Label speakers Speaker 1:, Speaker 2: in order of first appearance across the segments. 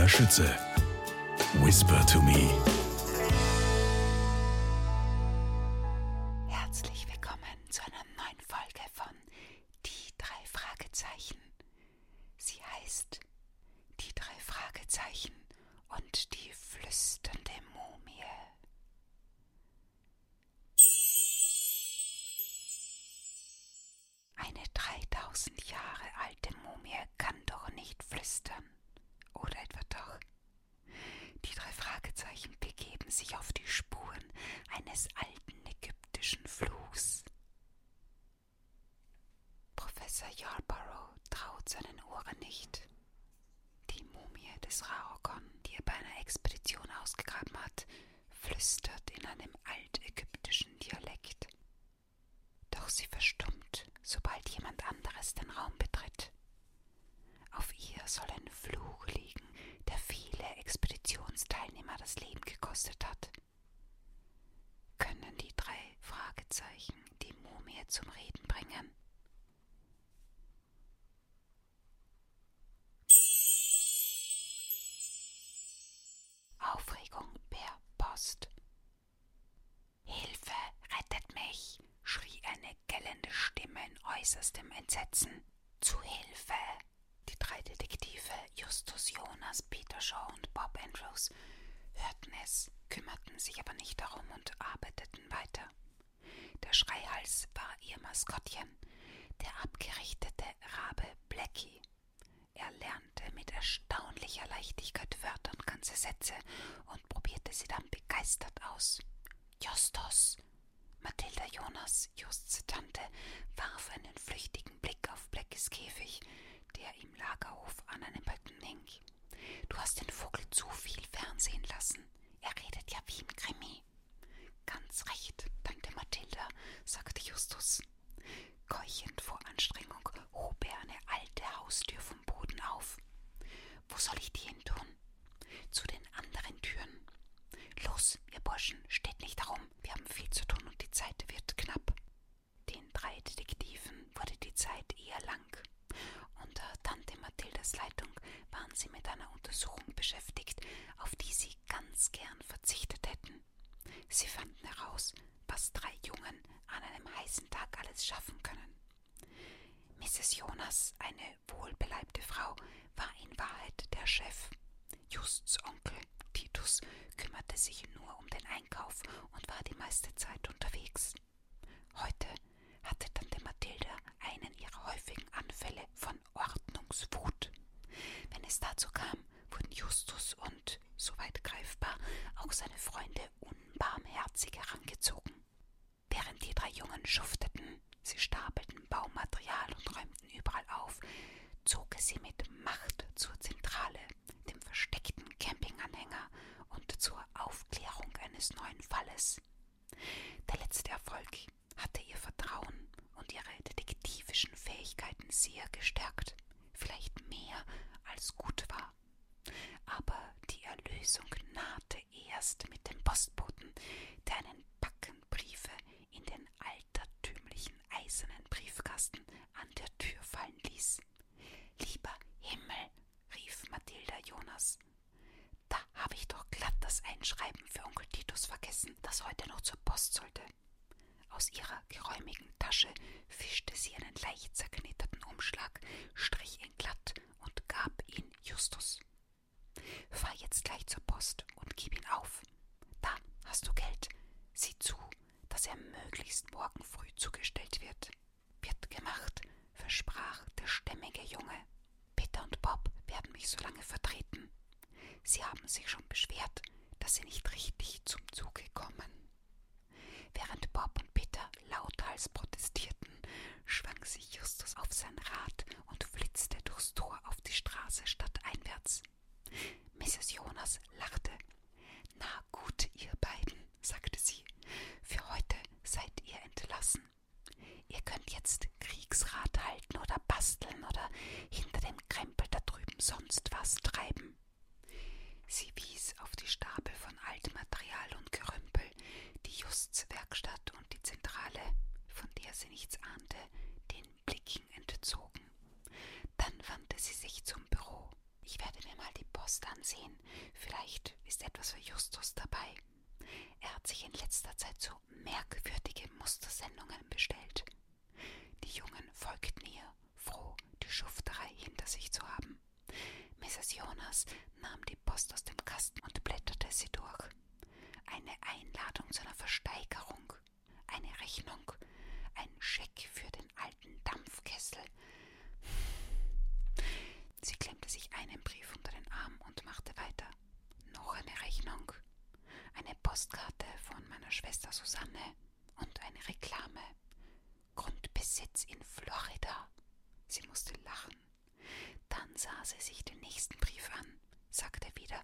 Speaker 1: Maria Schütze. Whisper to me.
Speaker 2: Herzlich willkommen zu einer neuen Folge von Die drei Fragezeichen. Sie heißt Die drei Fragezeichen und die flüsternde Mumie. Eine 3000 Jahre alte Mumie kann doch nicht flüstern. Oder etwa doch? Die drei Fragezeichen begeben sich auf die Spuren eines alten ägyptischen Fluchs. Professor Yarborough traut seinen Ohren nicht. Die Mumie des Raokon, die er bei einer Expedition ausgegraben hat, flüstert in einem altägyptischen Dialekt. Doch sie verstummt, sobald jemand anderes den Raum betritt. Auf ihr soll ein Fluch liegen, viele Expeditionsteilnehmer das Leben gekostet hat. Können die drei Fragezeichen die Mumie zum Reden bringen? Aufregung per Post. Hilfe, rettet mich! schrie eine gellende Stimme in äußerstem Entsetzen. Zu Hilfe! Die drei Detektive Justus Jonas, Peter Shaw und Bob Andrews hörten es, kümmerten sich aber nicht darum und arbeiteten weiter. Der Schreihals war ihr Maskottchen, der abgerichtete Rabe Blackie. Er lernte mit erstaunlicher Leichtigkeit Wörter und ganze Sätze und probierte sie dann begeistert aus. Justus! Mathilda Jonas, Justs Tante, warf einen flüchtigen Blick auf Blackies Käfig, der im Lagerhof an einem hast den Vogel zu viel Fernsehen lassen. Er redet ja wie im Krimi. Ganz recht, dankte Mathilda, sagte Justus. Keuchend vor Anstrengung hob er eine alte Haustür vom Boden auf. Wo soll ich die hin tun? Zu den anderen Türen. Los, ihr Burschen, steht nicht herum. Wir haben viel zu tun und die Zeit wird knapp. Den drei Detektiven wurde die Zeit eher lang. Unter Tante Mathildas Leitung waren sie mit einer Untersuchung beschäftigt, auf die ganz gern verzichtet hätten. Sie fanden heraus, was drei Jungen an einem heißen Tag alles schaffen können. Mrs. Jonas, eine wohlbeleibte Frau, war in Wahrheit der Chef. Justs Onkel, Titus, kümmerte sich nur um den Einkauf und war die meiste Zeit unterwegs. Heute hatte Tante Mathilda einen ihrer häufigen Anfälle von Ordnungswut. Wenn es dazu kam, wurden Justus und, soweit greifbar, auch seine Freunde unbarmherzig herangezogen. Während die drei Jungen schufteten, sie stapelten Baumaterial und räumten überall auf, zog er sie mit Macht zur Zentrale, dem versteckten Campinganhänger und zur Aufklärung eines neuen Falles. Der letzte Erfolg hatte ihr Vertrauen und ihre detektivischen Fähigkeiten sehr gestärkt, vielleicht mehr als gut war. Aber die Erlösung nahte erst mit dem Postboten, der einen Backen Briefe in den altertümlichen eisernen Briefkasten an der Tür fallen ließ. Lieber Himmel, rief Mathilda Jonas. Da habe ich doch glatt das Einschreiben für Onkel Titus vergessen, das heute noch zur Post sollte. Aus ihrer geräumigen Tasche fischte sie einen leicht zerknitterten Umschlag, strich ihn glatt und gab ihn Justus. Fahr jetzt gleich zur Post und gib ihn auf. Da hast du Geld. Sieh zu, dass er möglichst morgen früh zugestellt wird. Wird gemacht, versprach der stämmige Junge. Peter und Bob werden mich so lange vertreten. Sie haben sich schon beschwert, dass sie nicht richtig zum Zuge kommen. Während Bob und Peter lauthals protestierten, schwang sich Justus auf sein Rad und flitzte durchs Tor auf die Straße stadteinwärts. Mrs. Jonas lachte. Na gut, ihr beiden, sagte sie, für heute seid ihr entlassen. Ihr könnt jetzt Kriegsrat halten oder basteln oder hinter dem Krempel da drüben sonst was treiben. Sie wies auf die Stapel von Altmaterial und Gerümpel, die Justs Werkstatt und die Zentrale, von der sie nichts ahnte, den Blicken entzogen. Dann wandte sie sich zum Büro. Ich werde mir mal die Post ansehen. Vielleicht ist etwas für Justus dabei. Er hat sich in letzter Zeit so merkwürdige Mustersendungen bestellt. Die Jungen folgten ihr, froh, die Schufterei hinter sich zu haben. Mrs. Jonas nahm die Post aus dem Kasten und blätterte sie durch. Eine Einladung zu einer Versteigerung, eine Rechnung, ein Scheck für den alten Dampfkessel. Sie klemmte sich einen Brief unter den Arm und machte weiter. Noch eine Rechnung, eine Postkarte von meiner Schwester Susanne und eine Reklame. Grundbesitz in Florida. Sie musste lachen. Dann sah sie sich den nächsten Brief an, sagte wieder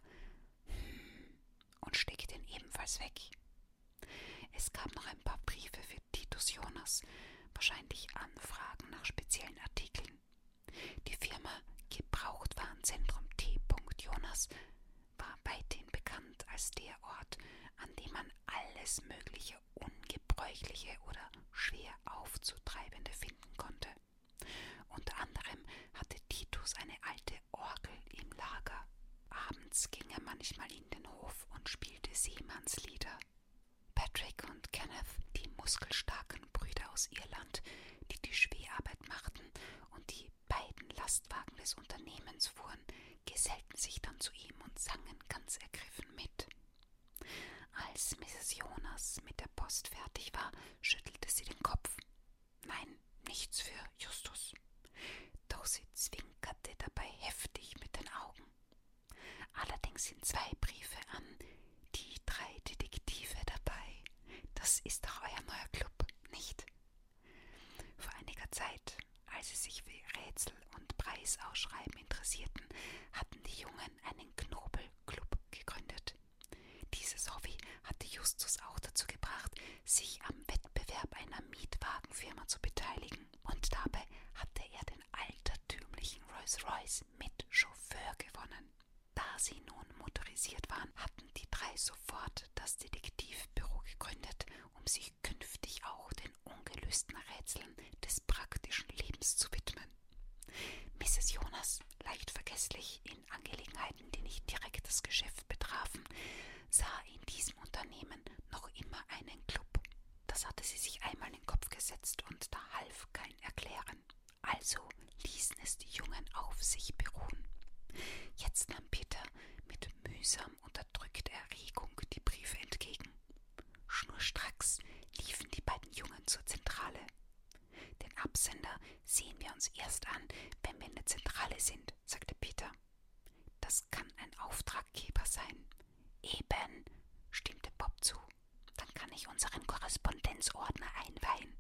Speaker 2: hm, und steckte ihn ebenfalls weg. Es gab noch ein paar Briefe für Titus Jonas, wahrscheinlich Anfragen nach speziellen Artikeln. Die Firma Gebrauchtwarenzentrum T. Jonas war weithin bekannt als der Ort, an dem man alles mögliche Ungebräuchliche oder schwer aufzutreibende finden hatte Titus eine alte Orgel im Lager. Abends ging er manchmal in den Hof und spielte Seemannslieder. Patrick und Kenneth, die muskelstarken Brüder aus Irland, die die Schwerarbeit machten und die beiden Lastwagen des Unternehmens fuhren, gesellten sich dann zu ihm und sangen ganz ergriffen mit. Als Mrs. Jonas mit der Post fertig war, schüttelte sie den Kopf. Nein, nichts für Justus. Doch sie zwinkerte dabei heftig mit den Augen. Allerdings sind zwei Briefe an die drei Detektive dabei. Das ist doch euer neuer Club, nicht? Vor einiger Zeit, als sie sich für Rätsel und Preisausschreiben interessierten, hatten die Jungen einen Knobelclub gegründet. Dieses Hobby hatte Justus auch dazu gebracht, sich am Wettbewerb einer Mietwagenfirma zu beteiligen. Und dabei hatte er den altertümlichen Rolls-Royce mit Chauffeur gewonnen. Da sie nun motorisiert waren, hatten die drei sofort das Detektivbüro gegründet, um sich künftig auch den ungelösten Rätseln des praktischen Lebens zu widmen. Mrs. Jonas, leicht vergesslich in Angelegenheiten, die nicht direkt das Geschäft betrafen, sah in diesem Unternehmen noch immer einen Club. Das hatte sie sich einmal in den Kopf gesetzt und da half kein Erklären. Also ließen es die Jungen auf sich beruhen. Jetzt nahm Peter mit mühsam unterdrückter Erregung die Briefe entgegen. Schnurstracks liefen die beiden Jungen zur Zentrale. Den Absender sehen wir uns erst an, wenn wir in der Zentrale sind, sagte Peter. Kann ein Auftraggeber sein. Eben, stimmte Bob zu. Dann kann ich unseren Korrespondenzordner einweihen.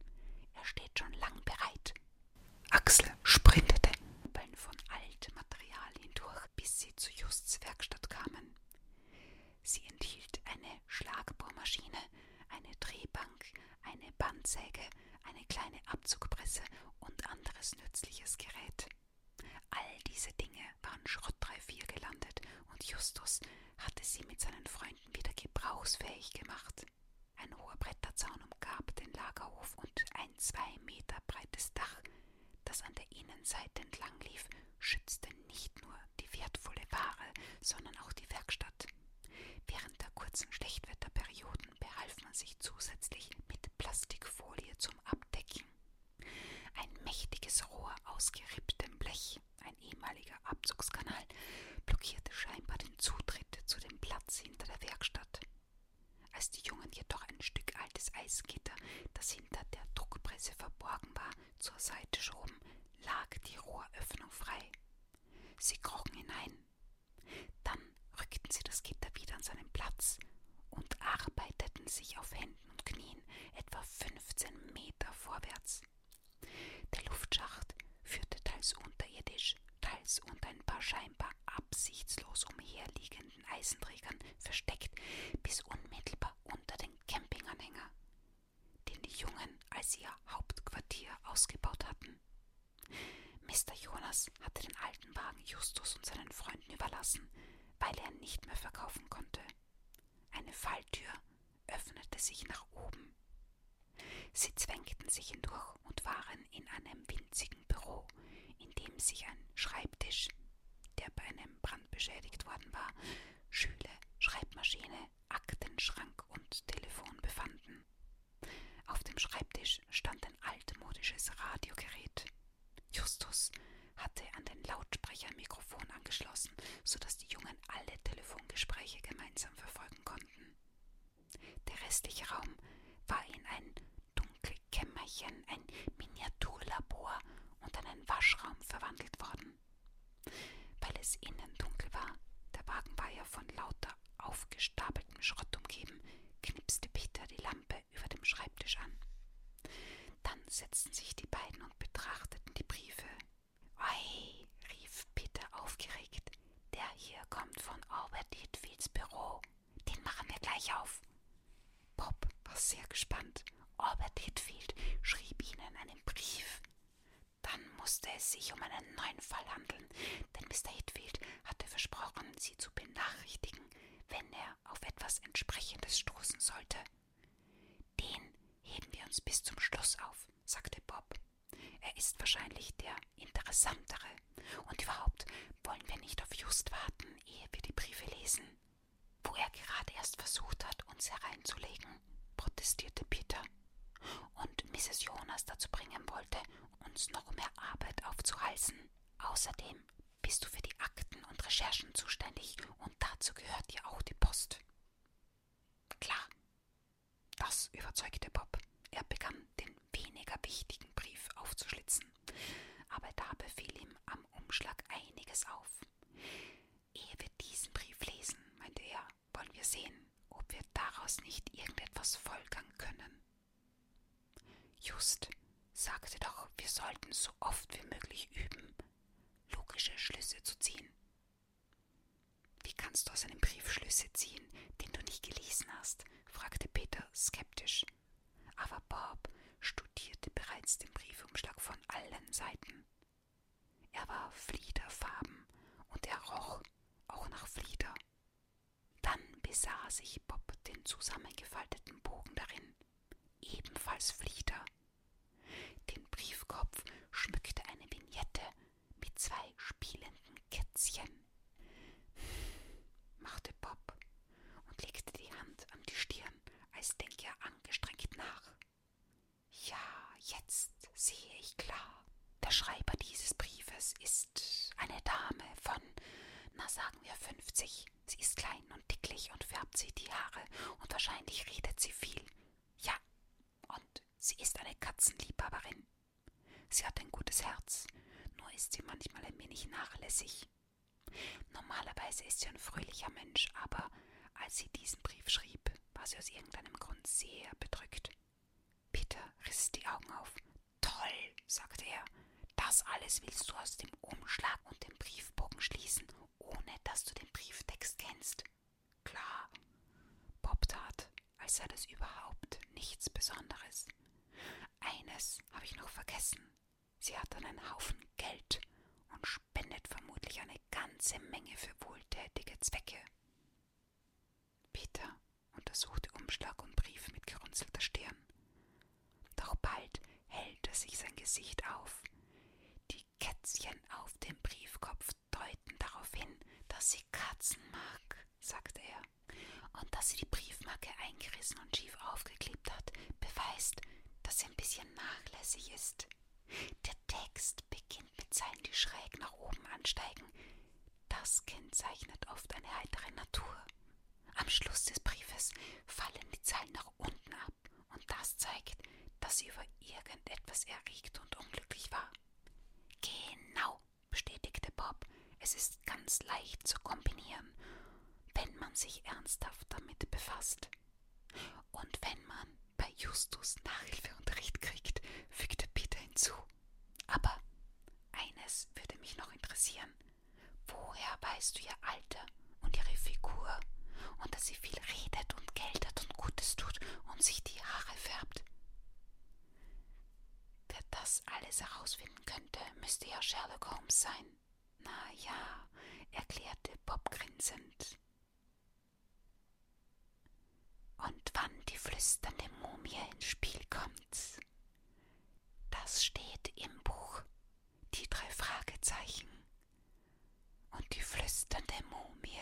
Speaker 2: Er steht schon lang bereit. Axel sprintete von Altmaterialien durch, bis sie zu Justs Werkstatt kamen. Sie enthielt eine Schlagbohrmaschine, eine Drehbank, eine Bandsäge, eine kleine Abzugpresse und anderes nützliches Gerät. All diese Dinge waren schrottreif hier gelandet und Justus hatte sie mit seinen Freunden wieder gebrauchsfähig gemacht. Ein hoher Bretterzaun umgab den Lagerhof und ein zwei Meter breites Dach, das an der Innenseite entlang lief, schützte nicht nur die wertvolle Ware, sondern auch die Werkstatt. Während der kurzen Schlechtwetterperioden behalf man sich zusätzlich mit Plastikfolie zum Abdecken. Ein mächtiges Rohr aus geripptem Blech, ein ehemaliger Abzugskanal, blockierte scheinbar den Zutritt zu dem Platz hinter der Werkstatt. Als die Jungen jedoch ein Stück altes Eisgitter, das hinter der Druckpresse verborgen war, zur Seite schoben, lag die Rohröffnung frei. Sie krochen hinein. Dann rückten sie das Gitter wieder an seinen Platz und arbeiteten sich auf Händen und Knien etwa 15 Meter vorwärts. Der Luftschacht führte teils unterirdisch, teils unter ein paar scheinbar absichtslos umherliegenden Eisenträgern versteckt, bis unmittelbar unter den Campinganhänger, den die Jungen als ihr Hauptquartier ausgebaut hatten. Mr. Jonas hatte den alten Wagen Justus und seinen Freunden überlassen, weil er ihn nicht mehr verkaufen konnte. Eine Falltür öffnete sich nach oben. Sie zwängten sich hindurch und waren in dem sich ein Schreibtisch, der bei einem Brand beschädigt worden war, Schüle, Schreibmaschine, Aktenschrank und Telefon befanden. Auf dem Schreibtisch stand ein altmodisches Radiogerät. Justus hatte an den Lautsprecher Mikrofon angeschlossen, sodass die Jungen alle Telefongespräche gemeinsam verfolgen konnten. Der restliche Raum war in ein Dunkelkämmerchen, ein Miniaturlabor und einen Waschraum verwandelt worden. Weil es innen dunkel war, der Wagen war ja von lauter aufgestapeltem Schrott umgeben, knipste Peter die Lampe über dem Schreibtisch an. Dann setzten sich die beiden und betrachteten die Briefe. Ei, rief Peter aufgeregt, der hier kommt von Albert Hitfields Büro. Den machen wir gleich auf. Bob war sehr gespannt. Albert Hitfield schrieb ihnen einen Brief. Dann musste es sich um einen neuen Fall handeln, denn Mr. Hitfield hatte versprochen, sie zu benachrichtigen, wenn er auf etwas Entsprechendes stoßen sollte. Den heben wir uns bis zum Schluss auf, sagte Bob. Er ist wahrscheinlich der interessantere. Und überhaupt wollen wir nicht auf Just warten, ehe wir die Briefe lesen. Wo er gerade erst versucht hat, uns hereinzulegen, protestierte Peter. Und Mrs. Jonas dazu bringen wollte, uns noch mehr Arbeit aufzuhalsen. Außerdem bist du für die Akten und Recherchen zuständig und dazu gehört dir auch die Post. Klar. Das überzeugte Bob. Er begann den weniger wichtigen Brief aufzuschlitzen. Aber da befiel ihm am Umschlag einiges auf. Ehe wir diesen Brief lesen, meinte er, wollen wir sehen, ob wir daraus nicht irgendetwas folgern können. Just sagte doch, wir sollten so oft wie möglich üben, logische Schlüsse zu ziehen. Wie kannst du aus einem Brief Schlüsse ziehen, den du nicht gelesen hast? fragte Peter skeptisch. Aber Bob studierte bereits den Briefumschlag von allen Seiten. Er war fliederfarben und er roch auch nach Flieder. Dann sich Bob den zusammengefalteten Bogen darin, ebenfalls Flieder. Den Briefkopf schmückte eine Vignette mit zwei spielenden Kätzchen, machte Bob und legte die Hand an die Stirn, als denke er angestrengt nach. Ja, jetzt sehe ich klar. Der Schreiber dieses Briefes ist eine Dame na sagen wir 50. Sie ist klein und dicklich und färbt sich die Haare und wahrscheinlich redet sie viel. Ja, und sie ist eine Katzenliebhaberin. Sie hat ein gutes Herz, nur ist sie manchmal ein wenig nachlässig. Normalerweise ist sie ein fröhlicher Mensch, aber als sie diesen Brief schrieb, war sie aus irgendeinem Grund sehr bedrückt. Peter riss die Augen auf. Toll, sagte er. Das alles willst du aus dem Umschlag und dem Briefbogen schließen, ohne dass du den Brieftext kennst. Klar. Bob tat, als sei das überhaupt nichts Besonderes. Eines habe ich noch vergessen. Sie hat einen Haufen Geld und spendet vermutlich eine ganze Menge für wohltätige Zwecke. Peter untersuchte Umschlag und Brief mit gerunzelter Stirn. Doch bald hellte sich sein Gesicht auf. Kätzchen auf dem Briefkopf deuten darauf hin, dass sie Katzen mag, sagte er. Und dass sie die Briefmarke eingerissen und schief aufgeklebt hat, beweist, dass sie ein bisschen nachlässig ist. Der Text beginnt mit Zeilen, die schräg nach oben ansteigen. Das kennzeichnet oft eine heitere Natur. Am Schluss des Briefes fallen die Zeilen nach unten ab und das zeigt, dass sie über irgendetwas erregt und unglücklich war. Genau, bestätigte Bob. Es ist ganz leicht zu kombinieren, wenn man sich ernsthaft damit befasst. Und wenn man bei Justus Nachhilfeunterricht kriegt, fügte Peter hinzu. Aber eines würde mich noch interessieren. Woher weißt du ihr Alter und ihre Figur und dass sie viel redet und Geld hat und Gutes tut und sich die Haare färbt? alles herausfinden könnte, müsste ja Sherlock Holmes sein. Na ja, erklärte Bob grinsend. Und wann die flüsternde Mumie ins Spiel kommt. Das steht im Buch. Die drei Fragezeichen. Und die flüsternde Mumie.